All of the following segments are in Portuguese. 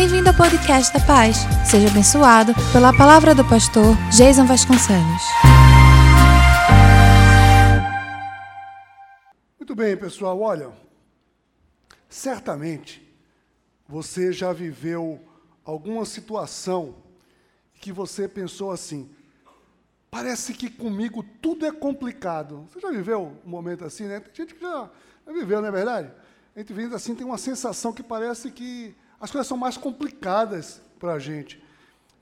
Bem-vindo ao podcast da Paz. Seja abençoado pela palavra do pastor Jason Vasconcelos. Muito bem, pessoal. Olha, certamente você já viveu alguma situação que você pensou assim: parece que comigo tudo é complicado. Você já viveu um momento assim, né? Tem gente que já, viveu, não é verdade? A gente vendo assim tem uma sensação que parece que as coisas são mais complicadas para a gente.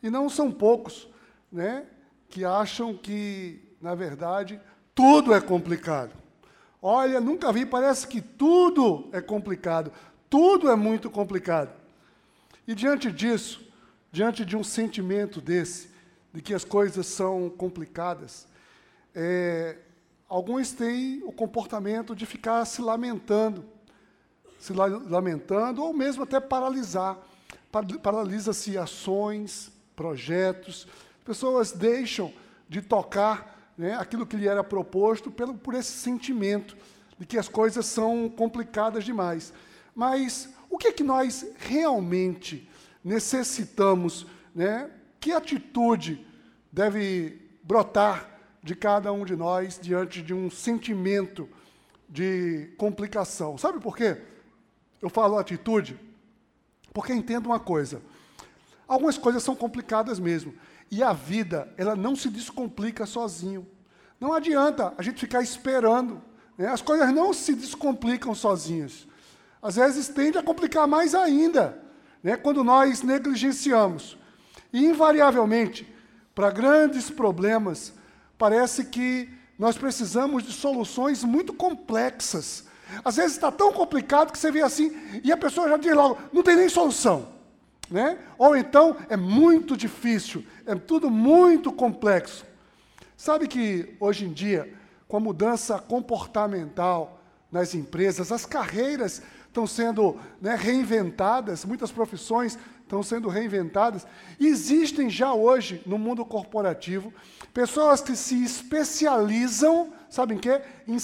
E não são poucos né, que acham que, na verdade, tudo é complicado. Olha, nunca vi, parece que tudo é complicado. Tudo é muito complicado. E diante disso, diante de um sentimento desse, de que as coisas são complicadas, é, alguns têm o comportamento de ficar se lamentando se lamentando, ou mesmo até paralisar. Paralisa-se ações, projetos. Pessoas deixam de tocar né, aquilo que lhe era proposto pelo, por esse sentimento de que as coisas são complicadas demais. Mas o que é que nós realmente necessitamos? Né? Que atitude deve brotar de cada um de nós diante de um sentimento de complicação? Sabe por quê? Eu falo atitude porque entendo uma coisa. Algumas coisas são complicadas mesmo. E a vida, ela não se descomplica sozinho. Não adianta a gente ficar esperando. Né? As coisas não se descomplicam sozinhas. Às vezes tende a complicar mais ainda, né? quando nós negligenciamos. E, invariavelmente, para grandes problemas, parece que nós precisamos de soluções muito complexas às vezes está tão complicado que você vê assim e a pessoa já diz logo, não tem nem solução. Né? Ou então é muito difícil, é tudo muito complexo. Sabe que hoje em dia, com a mudança comportamental nas empresas, as carreiras estão sendo né, reinventadas, muitas profissões estão sendo reinventadas. Existem já hoje, no mundo corporativo, pessoas que se especializam, sabem em quê? Em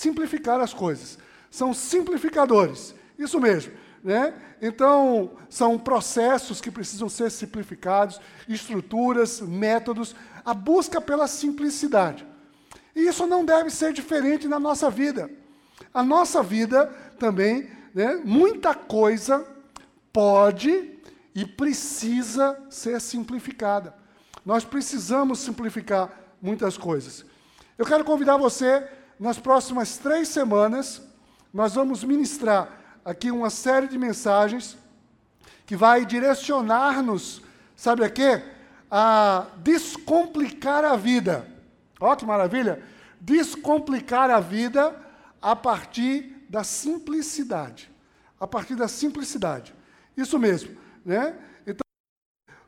simplificar as coisas. São simplificadores. Isso mesmo. Né? Então, são processos que precisam ser simplificados, estruturas, métodos, a busca pela simplicidade. E isso não deve ser diferente na nossa vida. A nossa vida também, né, muita coisa pode e precisa ser simplificada. Nós precisamos simplificar muitas coisas. Eu quero convidar você nas próximas três semanas, nós vamos ministrar aqui uma série de mensagens que vai direcionar-nos, sabe a quê? A descomplicar a vida. Olha que maravilha! Descomplicar a vida a partir da simplicidade. A partir da simplicidade. Isso mesmo, né? Então,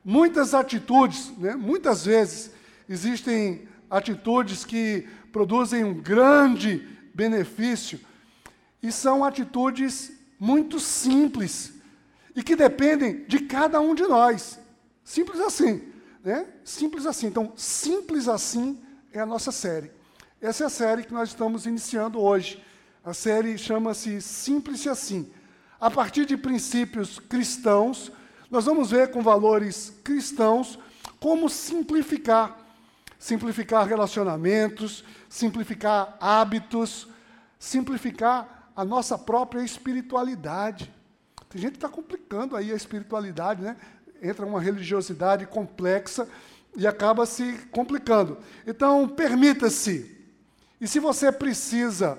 muitas atitudes, né? muitas vezes existem atitudes que produzem um grande benefício e são atitudes muito simples e que dependem de cada um de nós. Simples assim, né? Simples assim. Então, simples assim é a nossa série. Essa é a série que nós estamos iniciando hoje. A série chama-se Simples assim. A partir de princípios cristãos, nós vamos ver com valores cristãos como simplificar simplificar relacionamentos, simplificar hábitos, simplificar a nossa própria espiritualidade. Tem gente que está complicando aí a espiritualidade, né? Entra uma religiosidade complexa e acaba se complicando. Então, permita-se. E se você precisa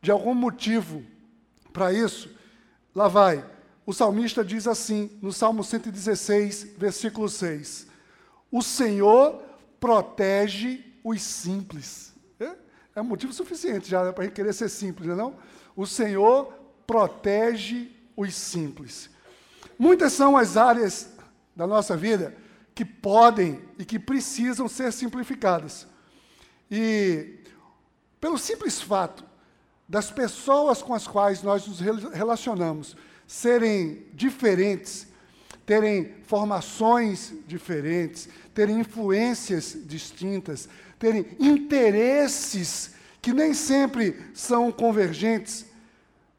de algum motivo para isso, lá vai. O salmista diz assim, no Salmo 116, versículo 6: O Senhor protege os simples. É, é motivo suficiente já para a gente querer ser simples, não é não? O Senhor protege os simples. Muitas são as áreas da nossa vida que podem e que precisam ser simplificadas. E pelo simples fato das pessoas com as quais nós nos relacionamos serem diferentes, terem formações diferentes, terem influências distintas, terem interesses que nem sempre são convergentes,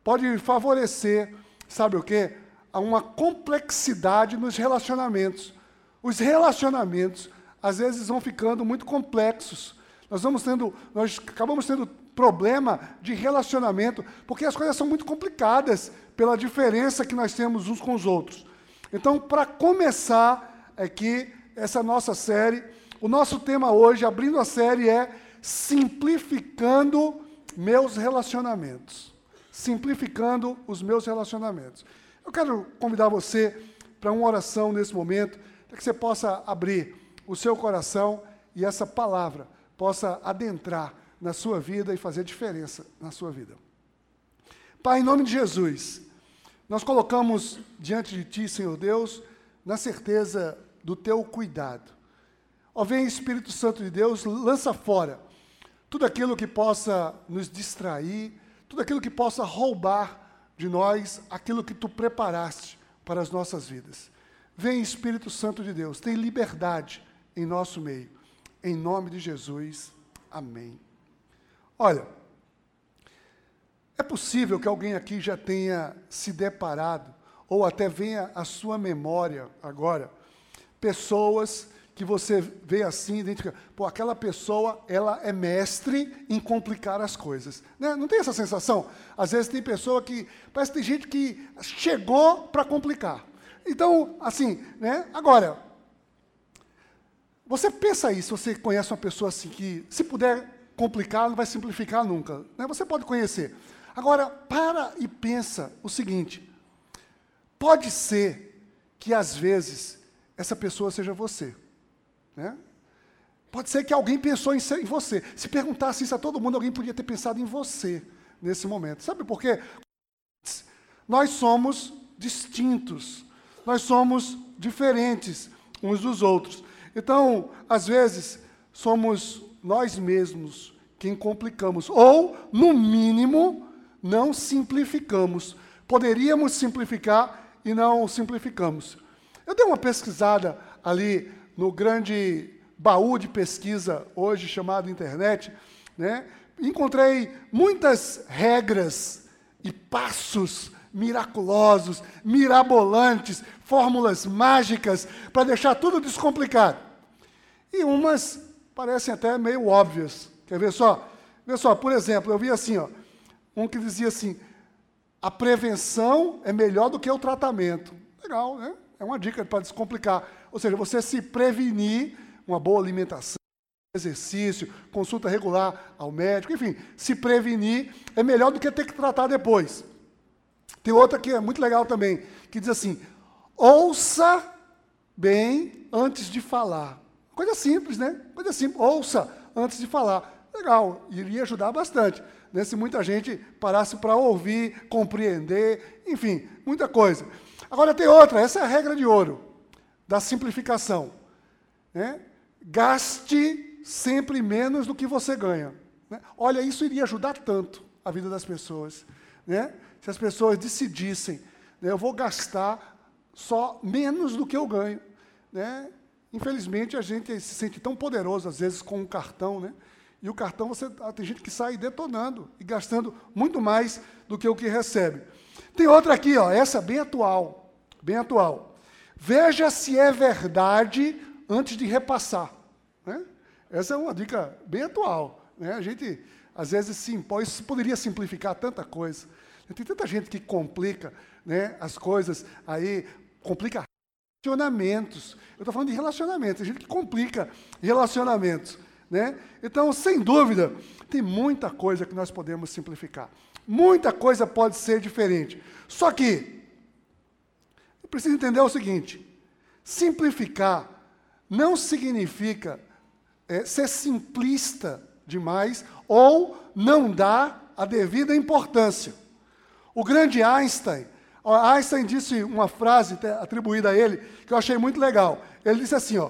pode favorecer, sabe o quê? a uma complexidade nos relacionamentos. Os relacionamentos, às vezes, vão ficando muito complexos. Nós vamos tendo, nós acabamos tendo problema de relacionamento, porque as coisas são muito complicadas pela diferença que nós temos uns com os outros. Então, para começar aqui essa nossa série, o nosso tema hoje, abrindo a série, é simplificando meus relacionamentos. Simplificando os meus relacionamentos. Eu quero convidar você para uma oração nesse momento, para que você possa abrir o seu coração e essa palavra possa adentrar na sua vida e fazer diferença na sua vida. Pai, em nome de Jesus, nós colocamos diante de Ti, Senhor Deus, na certeza do Teu cuidado. Ó, vem Espírito Santo de Deus, lança fora tudo aquilo que possa nos distrair, tudo aquilo que possa roubar de nós aquilo que Tu preparaste para as nossas vidas. Vem Espírito Santo de Deus, tem liberdade em nosso meio. Em nome de Jesus, amém. Olha, é possível que alguém aqui já tenha se deparado, ou até venha à sua memória agora, pessoas que você vê assim, identifica, pô, aquela pessoa, ela é mestre em complicar as coisas. Né? Não tem essa sensação? Às vezes tem pessoa que, parece que tem gente que chegou para complicar. Então, assim, né? Agora, você pensa isso, você conhece uma pessoa assim que, se puder complicar, não vai simplificar nunca. Né? Você pode conhecer. Agora, para e pensa o seguinte: pode ser que às vezes essa pessoa seja você. Né? Pode ser que alguém pensou em, ser, em você. Se perguntasse isso a todo mundo, alguém podia ter pensado em você nesse momento. Sabe por quê? Nós somos distintos, nós somos diferentes uns dos outros. Então, às vezes, somos nós mesmos quem complicamos, ou, no mínimo, não simplificamos. Poderíamos simplificar e não simplificamos. Eu dei uma pesquisada ali no grande baú de pesquisa, hoje chamado internet, né? encontrei muitas regras e passos miraculosos, mirabolantes, fórmulas mágicas para deixar tudo descomplicado. E umas parecem até meio óbvias. Quer ver só? Vê só, por exemplo, eu vi assim, ó, um que dizia assim: a prevenção é melhor do que o tratamento. Legal, né? É uma dica para descomplicar. Ou seja, você se prevenir, uma boa alimentação, exercício, consulta regular ao médico, enfim, se prevenir é melhor do que ter que tratar depois. Tem outra que é muito legal também, que diz assim: ouça bem antes de falar. Coisa simples, né? Coisa simples. Ouça antes de falar. Legal, iria ajudar bastante. Né? Se muita gente parasse para ouvir, compreender, enfim, muita coisa. Agora tem outra, essa é a regra de ouro da simplificação. Né? Gaste sempre menos do que você ganha. Né? Olha, isso iria ajudar tanto a vida das pessoas. Né? Se as pessoas decidissem, né, eu vou gastar só menos do que eu ganho. Né? Infelizmente, a gente se sente tão poderoso, às vezes, com um cartão, né? E o cartão, você ah, tem gente que sai detonando e gastando muito mais do que o que recebe. Tem outra aqui, ó, essa bem atual, bem atual. Veja se é verdade antes de repassar. Né? Essa é uma dica bem atual. Né? A gente, às vezes, impõe, isso poderia simplificar tanta coisa. Tem tanta gente que complica né, as coisas aí, complica relacionamentos. Eu estou falando de relacionamentos, tem gente que complica relacionamentos. Né? Então, sem dúvida, tem muita coisa que nós podemos simplificar. Muita coisa pode ser diferente. Só que, eu preciso entender o seguinte: simplificar não significa é, ser simplista demais ou não dar a devida importância. O grande Einstein, Einstein disse uma frase atribuída a ele que eu achei muito legal. Ele disse assim: ó,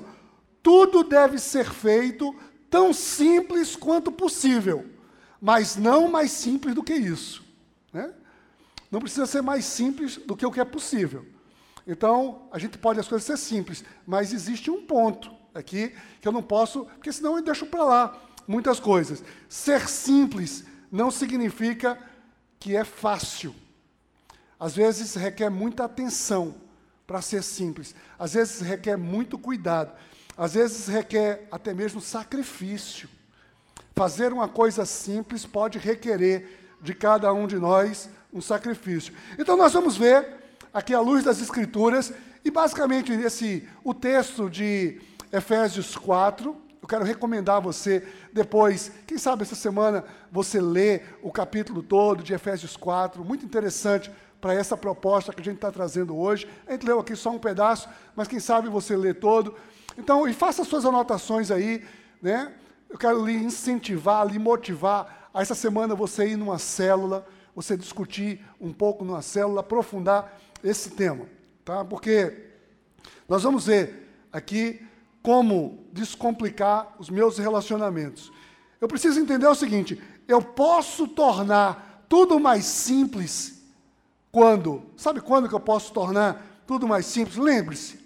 tudo deve ser feito tão simples quanto possível, mas não mais simples do que isso. Né? Não precisa ser mais simples do que o que é possível. Então, a gente pode as coisas ser simples, mas existe um ponto aqui que eu não posso, porque senão eu deixo para lá muitas coisas. Ser simples não significa que é fácil. às vezes requer muita atenção para ser simples, às vezes requer muito cuidado, às vezes requer até mesmo sacrifício. Fazer uma coisa simples pode requerer de cada um de nós um sacrifício. Então nós vamos ver aqui à luz das escrituras e basicamente esse o texto de Efésios 4, eu quero recomendar a você depois, quem sabe essa semana você lê o capítulo todo de Efésios 4, muito interessante para essa proposta que a gente está trazendo hoje. A gente leu aqui só um pedaço, mas quem sabe você lê todo. Então, e faça suas anotações aí, né? Eu quero lhe incentivar, lhe motivar a essa semana você ir numa célula, você discutir um pouco numa célula, aprofundar esse tema, tá? Porque nós vamos ver aqui como descomplicar os meus relacionamentos. Eu preciso entender o seguinte: eu posso tornar tudo mais simples quando? Sabe quando que eu posso tornar tudo mais simples? Lembre-se.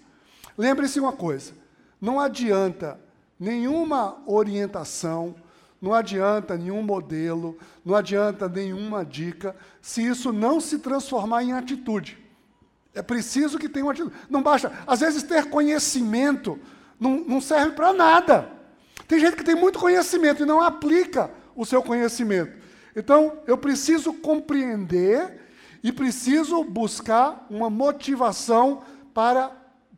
Lembre-se uma coisa: não adianta nenhuma orientação, não adianta nenhum modelo, não adianta nenhuma dica, se isso não se transformar em atitude. É preciso que tenha uma atitude. Não basta, às vezes, ter conhecimento não, não serve para nada. Tem gente que tem muito conhecimento e não aplica o seu conhecimento. Então, eu preciso compreender e preciso buscar uma motivação para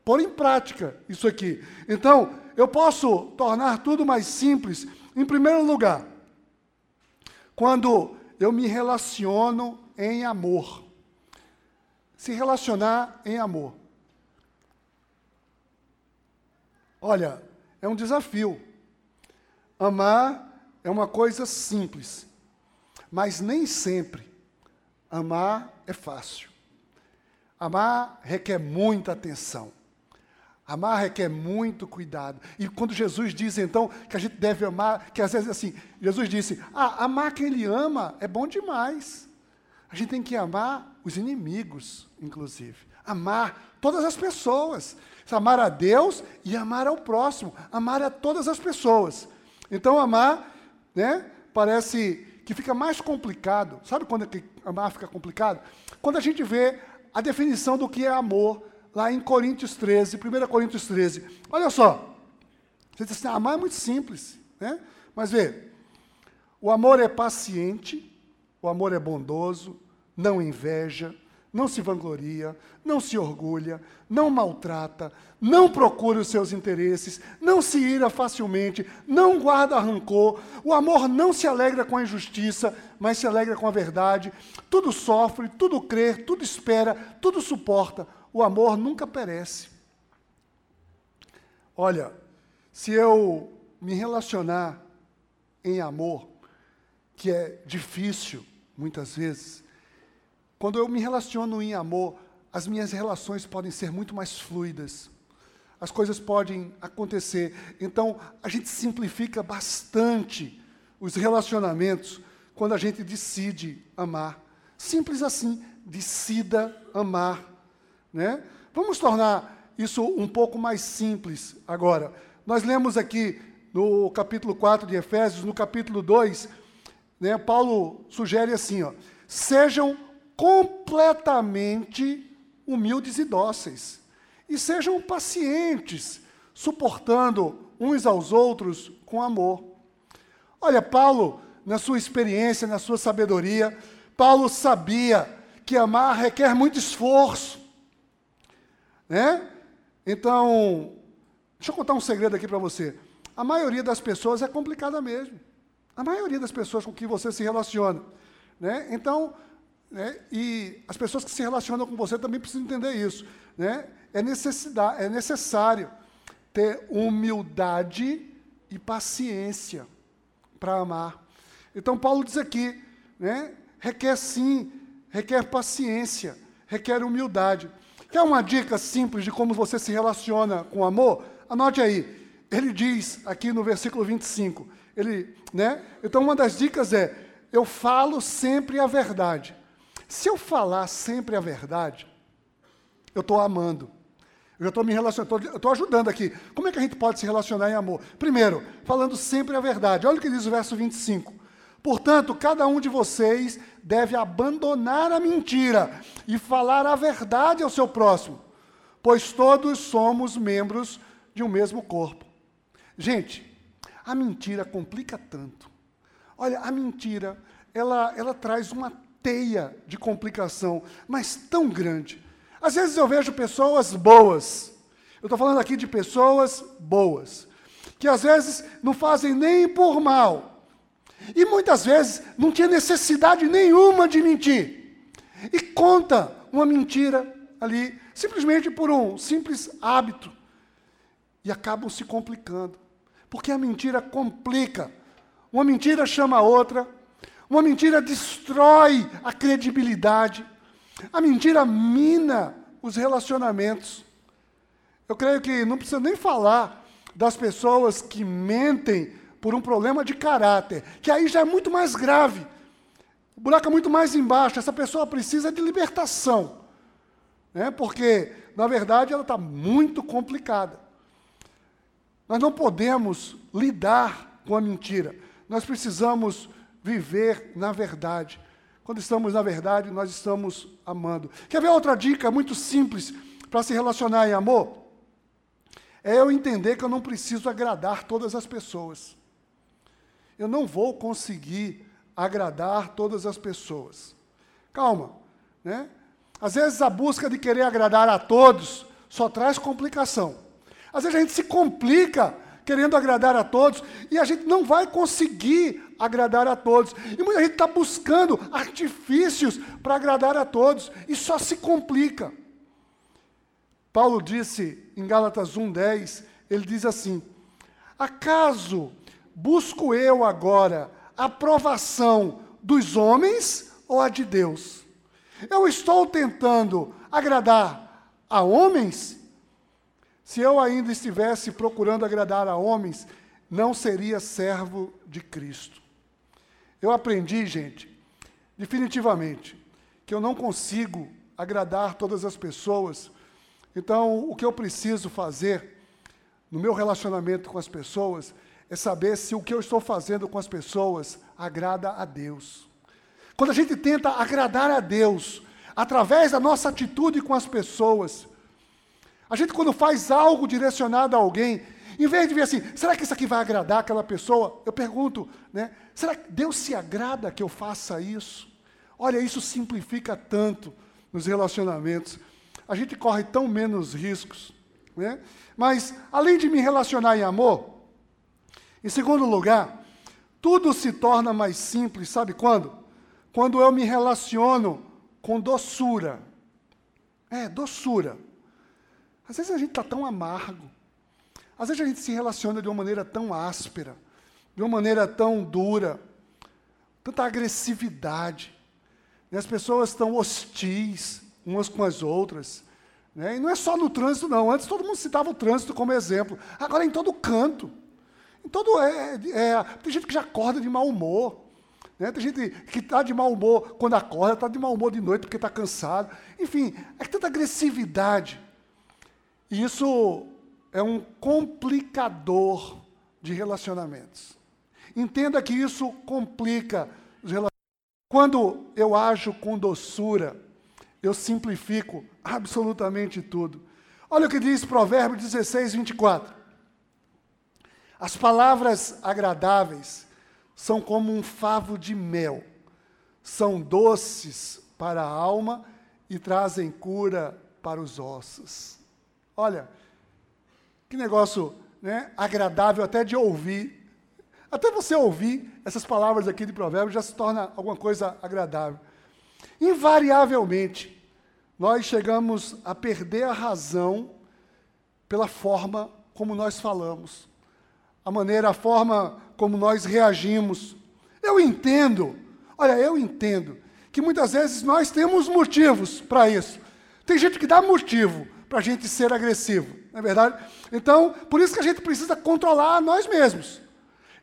pôr em prática isso aqui. Então, eu posso tornar tudo mais simples, em primeiro lugar, quando eu me relaciono em amor. Se relacionar em amor. Olha, é um desafio. Amar é uma coisa simples, mas nem sempre amar é fácil. Amar requer muita atenção. Amar requer muito cuidado. E quando Jesus diz então que a gente deve amar, que às vezes assim, Jesus disse: "Ah, amar quem ele ama é bom demais". A gente tem que amar os inimigos, inclusive. Amar todas as pessoas. Amar a Deus e amar ao próximo. Amar a todas as pessoas. Então, amar, né, parece que fica mais complicado. Sabe quando é amar fica complicado? Quando a gente vê a definição do que é amor, lá em Coríntios 13, 1 Coríntios 13. Olha só. Você diz assim, amar é muito simples. Né? Mas vê, o amor é paciente, o amor é bondoso, não inveja, não se vangloria, não se orgulha, não maltrata, não procura os seus interesses, não se ira facilmente, não guarda rancor. O amor não se alegra com a injustiça, mas se alegra com a verdade. Tudo sofre, tudo crê, tudo espera, tudo suporta. O amor nunca perece. Olha, se eu me relacionar em amor, que é difícil muitas vezes, quando eu me relaciono em amor, as minhas relações podem ser muito mais fluidas. As coisas podem acontecer. Então, a gente simplifica bastante os relacionamentos quando a gente decide amar. Simples assim, decida amar. Né? Vamos tornar isso um pouco mais simples agora. Nós lemos aqui no capítulo 4 de Efésios, no capítulo 2, né, Paulo sugere assim: ó, sejam completamente humildes e dóceis. E sejam pacientes, suportando uns aos outros com amor. Olha, Paulo, na sua experiência, na sua sabedoria, Paulo sabia que amar requer muito esforço. Né? Então, deixa eu contar um segredo aqui para você. A maioria das pessoas é complicada mesmo. A maioria das pessoas com quem você se relaciona. Né? Então, né? E as pessoas que se relacionam com você também precisam entender isso. Né? É, necessidade, é necessário ter humildade e paciência para amar. Então, Paulo diz aqui, né? requer sim, requer paciência, requer humildade. Quer uma dica simples de como você se relaciona com amor? Anote aí. Ele diz aqui no versículo 25. Ele, né? Então, uma das dicas é: eu falo sempre a verdade. Se eu falar sempre a verdade, eu estou amando. Eu estou me relacionando, eu estou ajudando aqui. Como é que a gente pode se relacionar em amor? Primeiro, falando sempre a verdade. Olha o que diz o verso 25. Portanto, cada um de vocês deve abandonar a mentira e falar a verdade ao seu próximo, pois todos somos membros de um mesmo corpo. Gente, a mentira complica tanto. Olha, a mentira, ela, ela traz uma teia de complicação, mas tão grande. Às vezes eu vejo pessoas boas, eu estou falando aqui de pessoas boas, que às vezes não fazem nem por mal, e muitas vezes não tinha necessidade nenhuma de mentir, e conta uma mentira ali, simplesmente por um simples hábito, e acabam se complicando, porque a mentira complica. Uma mentira chama a outra, uma mentira destrói a credibilidade, a mentira mina os relacionamentos. Eu creio que não precisa nem falar das pessoas que mentem por um problema de caráter, que aí já é muito mais grave. O buraco é muito mais embaixo. Essa pessoa precisa de libertação, né? porque, na verdade, ela está muito complicada. Nós não podemos lidar com a mentira. Nós precisamos viver na verdade. Quando estamos na verdade, nós estamos amando. Quer ver outra dica muito simples para se relacionar em amor? É eu entender que eu não preciso agradar todas as pessoas. Eu não vou conseguir agradar todas as pessoas. Calma, né? Às vezes a busca de querer agradar a todos só traz complicação. Às vezes a gente se complica querendo agradar a todos e a gente não vai conseguir agradar a todos. E muita gente está buscando artifícios para agradar a todos e só se complica. Paulo disse em Gálatas 1,10, ele diz assim: Acaso busco eu agora a aprovação dos homens ou a de Deus? Eu estou tentando agradar a homens se eu ainda estivesse procurando agradar a homens, não seria servo de Cristo. Eu aprendi, gente, definitivamente, que eu não consigo agradar todas as pessoas. Então, o que eu preciso fazer no meu relacionamento com as pessoas é saber se o que eu estou fazendo com as pessoas agrada a Deus. Quando a gente tenta agradar a Deus através da nossa atitude com as pessoas, a gente, quando faz algo direcionado a alguém, em vez de ver assim, será que isso aqui vai agradar aquela pessoa? Eu pergunto, né? Será que Deus se agrada que eu faça isso? Olha, isso simplifica tanto nos relacionamentos. A gente corre tão menos riscos, né? Mas, além de me relacionar em amor, em segundo lugar, tudo se torna mais simples, sabe quando? Quando eu me relaciono com doçura. É, doçura. Às vezes a gente está tão amargo. Às vezes a gente se relaciona de uma maneira tão áspera, de uma maneira tão dura, tanta agressividade. E as pessoas estão hostis umas com as outras. Né? E não é só no trânsito, não. Antes todo mundo citava o trânsito como exemplo. Agora é em todo canto. Todo é, é, tem gente que já acorda de mau humor. Né? Tem gente que está de mau humor quando acorda, está de mau humor de noite porque está cansado. Enfim, é tanta agressividade. E isso é um complicador de relacionamentos. Entenda que isso complica os relacionamentos. Quando eu ajo com doçura, eu simplifico absolutamente tudo. Olha o que diz Provérbio 16, 24. As palavras agradáveis são como um favo de mel, são doces para a alma e trazem cura para os ossos. Olha, que negócio né, agradável até de ouvir. Até você ouvir essas palavras aqui de provérbio já se torna alguma coisa agradável. Invariavelmente, nós chegamos a perder a razão pela forma como nós falamos, a maneira, a forma como nós reagimos. Eu entendo, olha, eu entendo que muitas vezes nós temos motivos para isso. Tem gente que dá motivo para a gente ser agressivo, não é verdade? Então, por isso que a gente precisa controlar nós mesmos.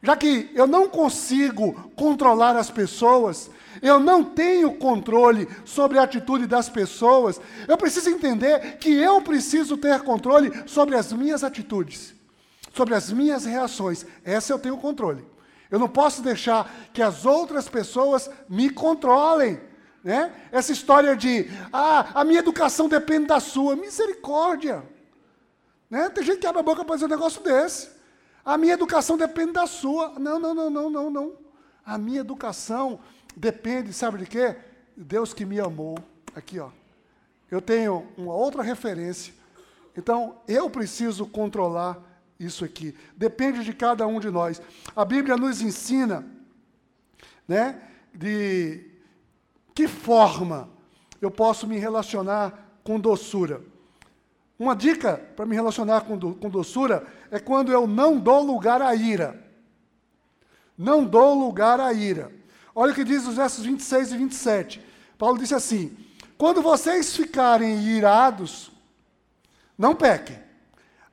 Já que eu não consigo controlar as pessoas, eu não tenho controle sobre a atitude das pessoas, eu preciso entender que eu preciso ter controle sobre as minhas atitudes, sobre as minhas reações. Essa eu tenho controle. Eu não posso deixar que as outras pessoas me controlem. Né? Essa história de, ah, a minha educação depende da sua. Misericórdia. Né? Tem gente que abre a boca para fazer um negócio desse. A minha educação depende da sua. Não, não, não, não, não, não. A minha educação depende, sabe de quê? Deus que me amou. Aqui, ó. Eu tenho uma outra referência. Então, eu preciso controlar isso aqui. Depende de cada um de nós. A Bíblia nos ensina, né, de que forma eu posso me relacionar com doçura. Uma dica para me relacionar com, do, com doçura é quando eu não dou lugar à ira. Não dou lugar à ira. Olha o que diz os versos 26 e 27. Paulo disse assim: Quando vocês ficarem irados, não pequem.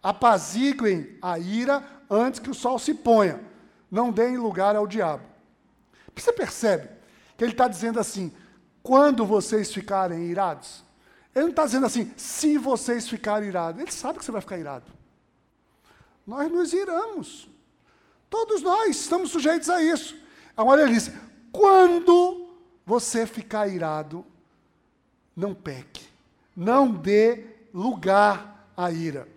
Apaziguem a ira antes que o sol se ponha. Não deem lugar ao diabo. Você percebe que ele está dizendo assim: quando vocês ficarem irados. Ele não está dizendo assim, se vocês ficarem irados. Ele sabe que você vai ficar irado. Nós nos iramos. Todos nós estamos sujeitos a isso. Agora ele diz: quando você ficar irado, não peque. Não dê lugar à ira.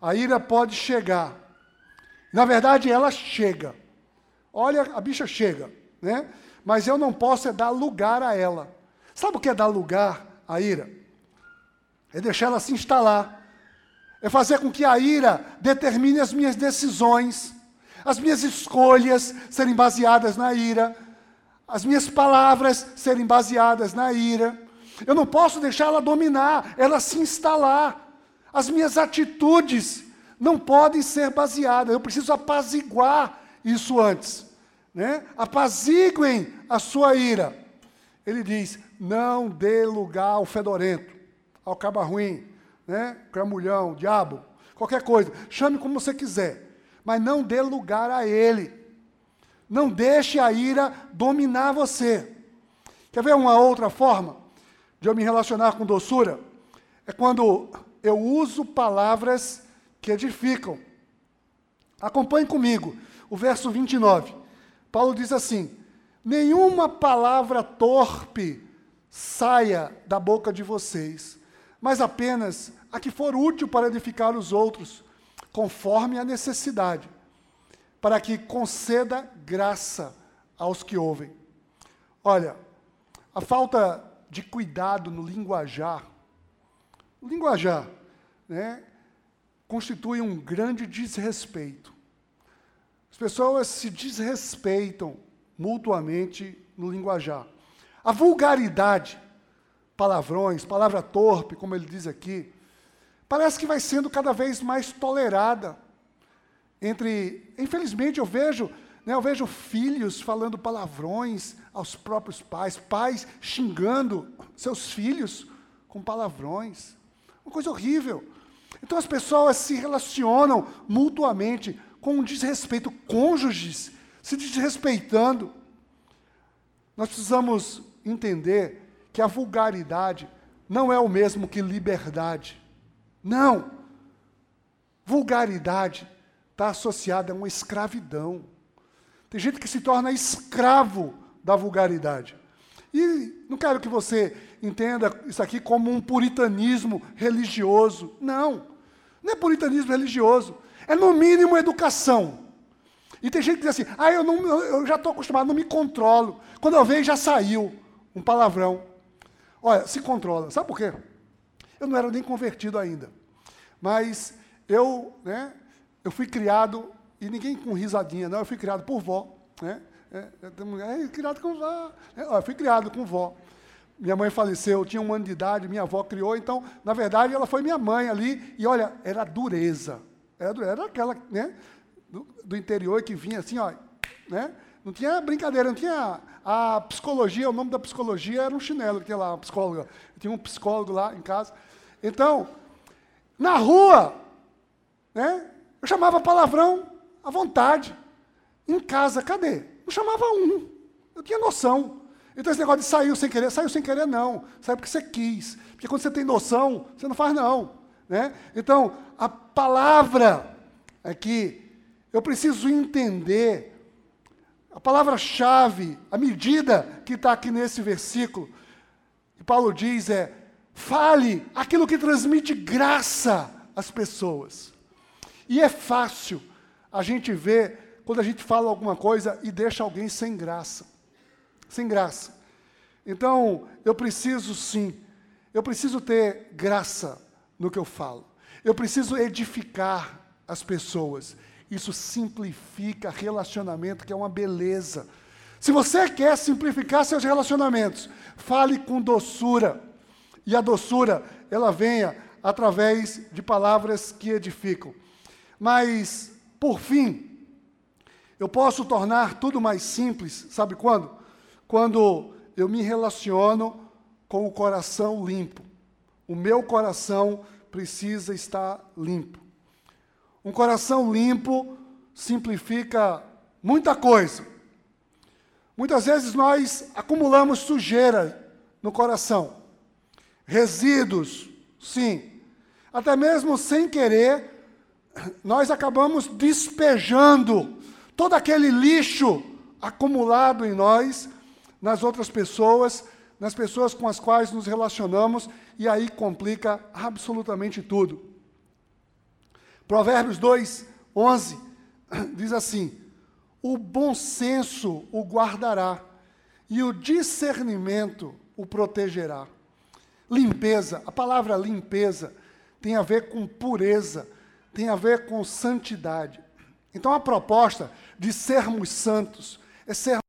A ira pode chegar. Na verdade, ela chega. Olha, a bicha chega, né? Mas eu não posso é dar lugar a ela. Sabe o que é dar lugar à ira? É deixar ela se instalar. É fazer com que a ira determine as minhas decisões, as minhas escolhas serem baseadas na ira, as minhas palavras serem baseadas na ira. Eu não posso deixar ela dominar, ela se instalar. As minhas atitudes não podem ser baseadas. Eu preciso apaziguar isso antes. Né? Apaziguem a sua ira. Ele diz: não dê lugar ao fedorento, ao caba ruim, né? cramulhão, diabo, qualquer coisa. Chame como você quiser, mas não dê lugar a ele. Não deixe a ira dominar você. Quer ver uma outra forma de eu me relacionar com doçura? É quando eu uso palavras que edificam. Acompanhe comigo o verso 29. Paulo diz assim: Nenhuma palavra torpe saia da boca de vocês, mas apenas a que for útil para edificar os outros, conforme a necessidade, para que conceda graça aos que ouvem. Olha, a falta de cuidado no linguajar, linguajar, né, constitui um grande desrespeito. As pessoas se desrespeitam mutuamente no linguajar. A vulgaridade, palavrões, palavra torpe, como ele diz aqui, parece que vai sendo cada vez mais tolerada. Entre, infelizmente, eu vejo, né, eu vejo filhos falando palavrões aos próprios pais, pais xingando seus filhos com palavrões. Uma coisa horrível. Então as pessoas se relacionam mutuamente com um desrespeito, cônjuges se desrespeitando. Nós precisamos entender que a vulgaridade não é o mesmo que liberdade. Não! Vulgaridade está associada a uma escravidão. Tem gente que se torna escravo da vulgaridade. E não quero que você entenda isso aqui como um puritanismo religioso. Não. Não é puritanismo religioso. É, no mínimo, educação. E tem gente que diz assim: ah, eu, não, eu já estou acostumado, não me controlo. Quando eu vejo, já saiu um palavrão. Olha, se controla. Sabe por quê? Eu não era nem convertido ainda. Mas eu, né, eu fui criado, e ninguém com risadinha, não, eu fui criado por vó. Né? É, é, criado com vó. É, eu fui criado com vó. Minha mãe faleceu, eu tinha um ano de idade, minha avó criou, então, na verdade, ela foi minha mãe ali, e olha, era dureza. Era, dureza, era aquela, né? do, do interior que vinha assim, ó, né? Não tinha brincadeira, não tinha a psicologia, o nome da psicologia era um chinelo que tinha lá, uma psicóloga. Tinha um psicólogo lá em casa. Então, na rua, né? Eu chamava palavrão à vontade. Em casa, cadê? Eu chamava um. Eu tinha noção. Então esse negócio de saiu sem querer, saiu sem querer não. Saiu porque você quis. Porque quando você tem noção, você não faz não. Né? Então, a palavra aqui eu preciso entender A palavra-chave, a medida que está aqui nesse versículo, que Paulo diz é: fale aquilo que transmite graça às pessoas. E é fácil a gente ver quando a gente fala alguma coisa e deixa alguém sem graça. Sem graça. Então, eu preciso sim, eu preciso ter graça no que eu falo. Eu preciso edificar as pessoas. Isso simplifica relacionamento, que é uma beleza. Se você quer simplificar seus relacionamentos, fale com doçura. E a doçura, ela venha através de palavras que edificam. Mas, por fim, eu posso tornar tudo mais simples, sabe quando? Quando eu me relaciono com o coração limpo. O meu coração precisa estar limpo. Um coração limpo simplifica muita coisa. Muitas vezes nós acumulamos sujeira no coração, resíduos, sim. Até mesmo sem querer, nós acabamos despejando todo aquele lixo acumulado em nós, nas outras pessoas, nas pessoas com as quais nos relacionamos, e aí complica absolutamente tudo. Provérbios 2, 11 diz assim: O bom senso o guardará, e o discernimento o protegerá. Limpeza, a palavra limpeza tem a ver com pureza, tem a ver com santidade. Então a proposta de sermos santos é sermos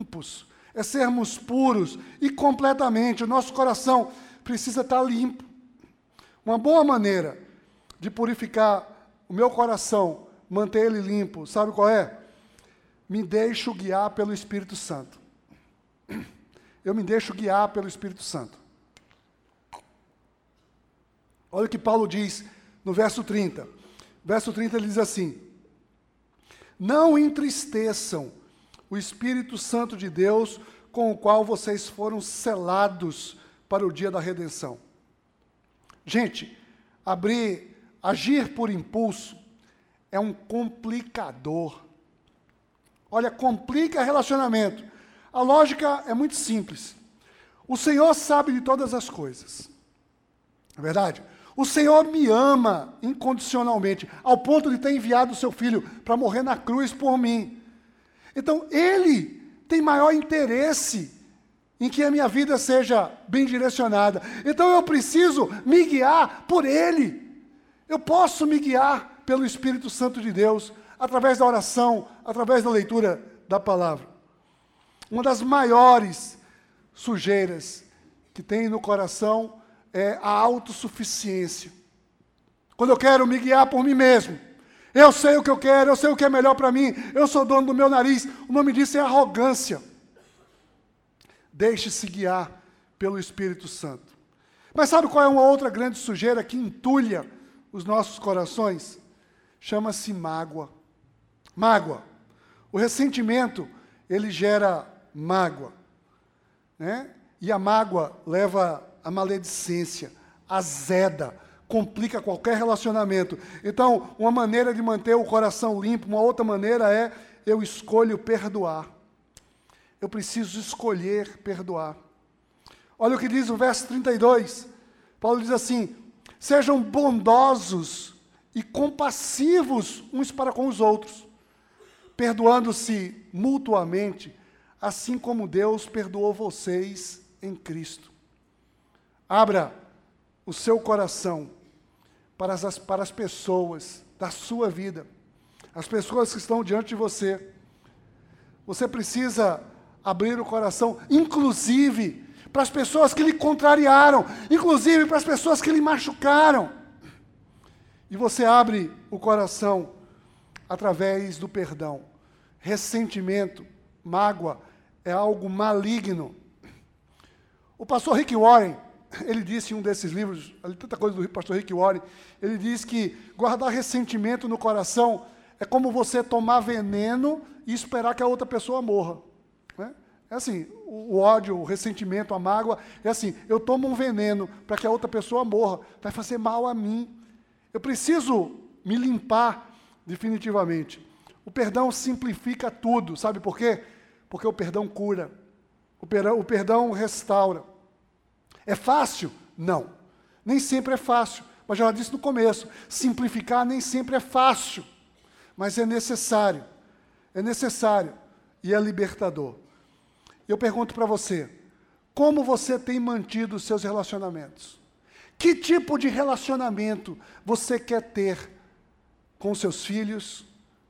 limpos, é sermos puros e completamente. O nosso coração precisa estar limpo. Uma boa maneira de purificar o meu coração, manter ele limpo, sabe qual é? Me deixo guiar pelo Espírito Santo. Eu me deixo guiar pelo Espírito Santo. Olha o que Paulo diz no verso 30. Verso 30 ele diz assim: Não entristeçam o Espírito Santo de Deus, com o qual vocês foram selados para o dia da redenção. Gente, abrir, agir por impulso é um complicador. Olha, complica relacionamento. A lógica é muito simples. O Senhor sabe de todas as coisas. É verdade? O Senhor me ama incondicionalmente, ao ponto de ter enviado o seu filho para morrer na cruz por mim. Então, Ele tem maior interesse em que a minha vida seja bem direcionada. Então, eu preciso me guiar por Ele. Eu posso me guiar pelo Espírito Santo de Deus, através da oração, através da leitura da palavra. Uma das maiores sujeiras que tem no coração é, a autossuficiência. Quando eu quero me guiar por mim mesmo. Eu sei o que eu quero, eu sei o que é melhor para mim, eu sou dono do meu nariz. O nome disso é arrogância. Deixe-se guiar pelo Espírito Santo. Mas sabe qual é uma outra grande sujeira que entulha os nossos corações? Chama-se mágoa. Mágoa. O ressentimento, ele gera mágoa. Né? E a mágoa leva a maledicência, azeda, complica qualquer relacionamento. Então, uma maneira de manter o coração limpo, uma outra maneira é eu escolho perdoar. Eu preciso escolher perdoar. Olha o que diz o verso 32. Paulo diz assim: Sejam bondosos e compassivos uns para com os outros, perdoando-se mutuamente, assim como Deus perdoou vocês em Cristo. Abra o seu coração para as, para as pessoas da sua vida, as pessoas que estão diante de você. Você precisa abrir o coração, inclusive para as pessoas que lhe contrariaram, inclusive para as pessoas que lhe machucaram. E você abre o coração através do perdão. Ressentimento, mágoa é algo maligno. O pastor Rick Warren, ele disse em um desses livros, ali tanta coisa do pastor Rick Warren, ele diz que guardar ressentimento no coração é como você tomar veneno e esperar que a outra pessoa morra. Né? É assim, o ódio, o ressentimento, a mágoa, é assim, eu tomo um veneno para que a outra pessoa morra, vai fazer mal a mim. Eu preciso me limpar definitivamente. O perdão simplifica tudo. Sabe por quê? Porque o perdão cura. O perdão, o perdão restaura. É fácil? Não. Nem sempre é fácil. Mas já disse no começo: simplificar nem sempre é fácil. Mas é necessário. É necessário. E é libertador. Eu pergunto para você: como você tem mantido os seus relacionamentos? Que tipo de relacionamento você quer ter com seus filhos,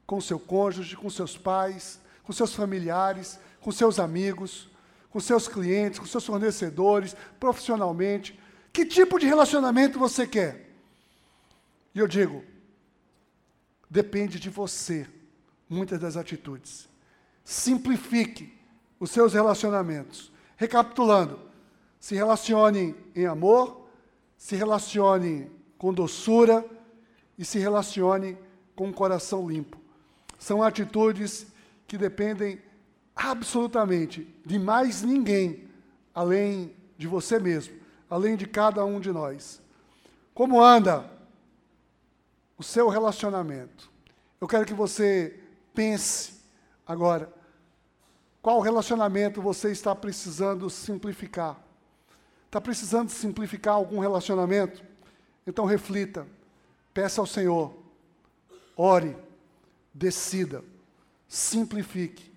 com seu cônjuge, com seus pais, com seus familiares, com seus amigos, com seus clientes, com seus fornecedores, profissionalmente? Que tipo de relacionamento você quer? E eu digo, depende de você, muitas das atitudes. Simplifique os seus relacionamentos. Recapitulando, se relacione em amor, se relacione com doçura e se relacione com um coração limpo. São atitudes que dependem absolutamente de mais ninguém além de você mesmo, além de cada um de nós. Como anda o seu relacionamento? Eu quero que você pense agora qual relacionamento você está precisando simplificar. Está precisando simplificar algum relacionamento? Então reflita, peça ao Senhor, ore, decida, simplifique,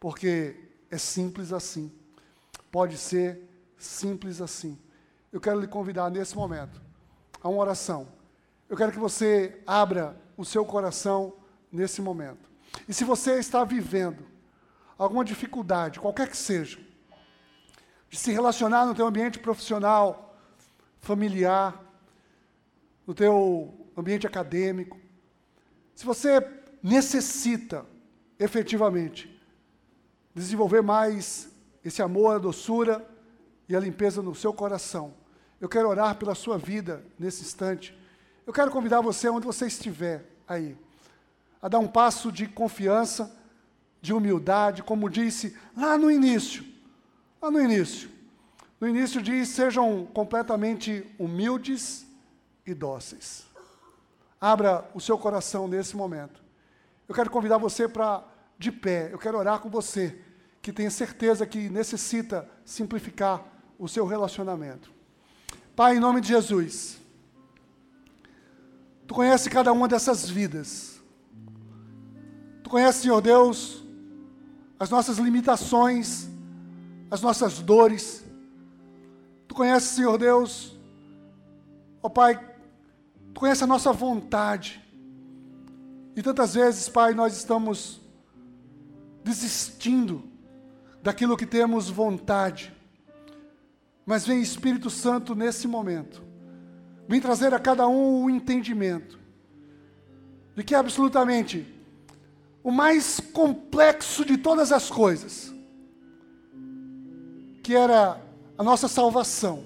porque é simples assim. Pode ser simples assim. Eu quero lhe convidar nesse momento a uma oração. Eu quero que você abra o seu coração nesse momento. E se você está vivendo alguma dificuldade, qualquer que seja, de se relacionar no teu ambiente profissional, familiar, no teu ambiente acadêmico. Se você necessita efetivamente desenvolver mais esse amor, a doçura e a limpeza no seu coração, eu quero orar pela sua vida nesse instante. Eu quero convidar você, onde você estiver aí, a dar um passo de confiança, de humildade, como disse lá no início. Lá no início. No início diz: sejam completamente humildes e dóceis. Abra o seu coração nesse momento. Eu quero convidar você para, de pé, eu quero orar com você, que tem certeza que necessita simplificar o seu relacionamento. Pai, em nome de Jesus, Tu conhece cada uma dessas vidas. Tu conhece, Senhor Deus, as nossas limitações, as nossas dores. Tu conheces, Senhor Deus, ó oh, Pai, Tu conheces a nossa vontade. E tantas vezes, Pai, nós estamos desistindo daquilo que temos vontade. Mas vem Espírito Santo nesse momento. Vem trazer a cada um o entendimento de que absolutamente o mais complexo de todas as coisas que era a nossa salvação,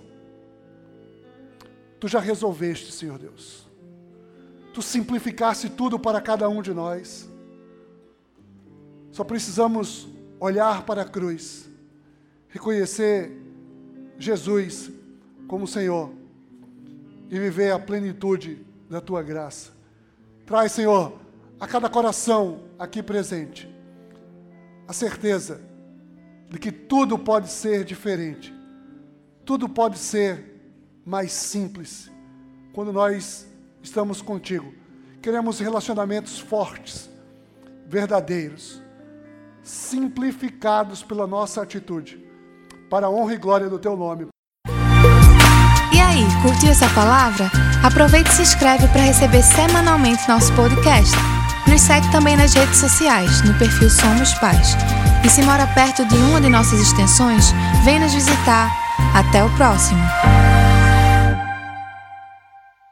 tu já resolveste, Senhor Deus. Tu simplificaste tudo para cada um de nós. Só precisamos olhar para a cruz, reconhecer Jesus como Senhor e viver a plenitude da tua graça. Traz, Senhor, a cada coração aqui presente a certeza de que tudo pode ser diferente, tudo pode ser mais simples quando nós estamos contigo. Queremos relacionamentos fortes, verdadeiros, simplificados pela nossa atitude, para a honra e glória do teu nome. E aí, curtiu essa palavra? Aproveite e se inscreve para receber semanalmente nosso podcast. Nos segue também nas redes sociais, no perfil Somos Pais. E se mora perto de uma de nossas extensões, vem nos visitar. Até o próximo!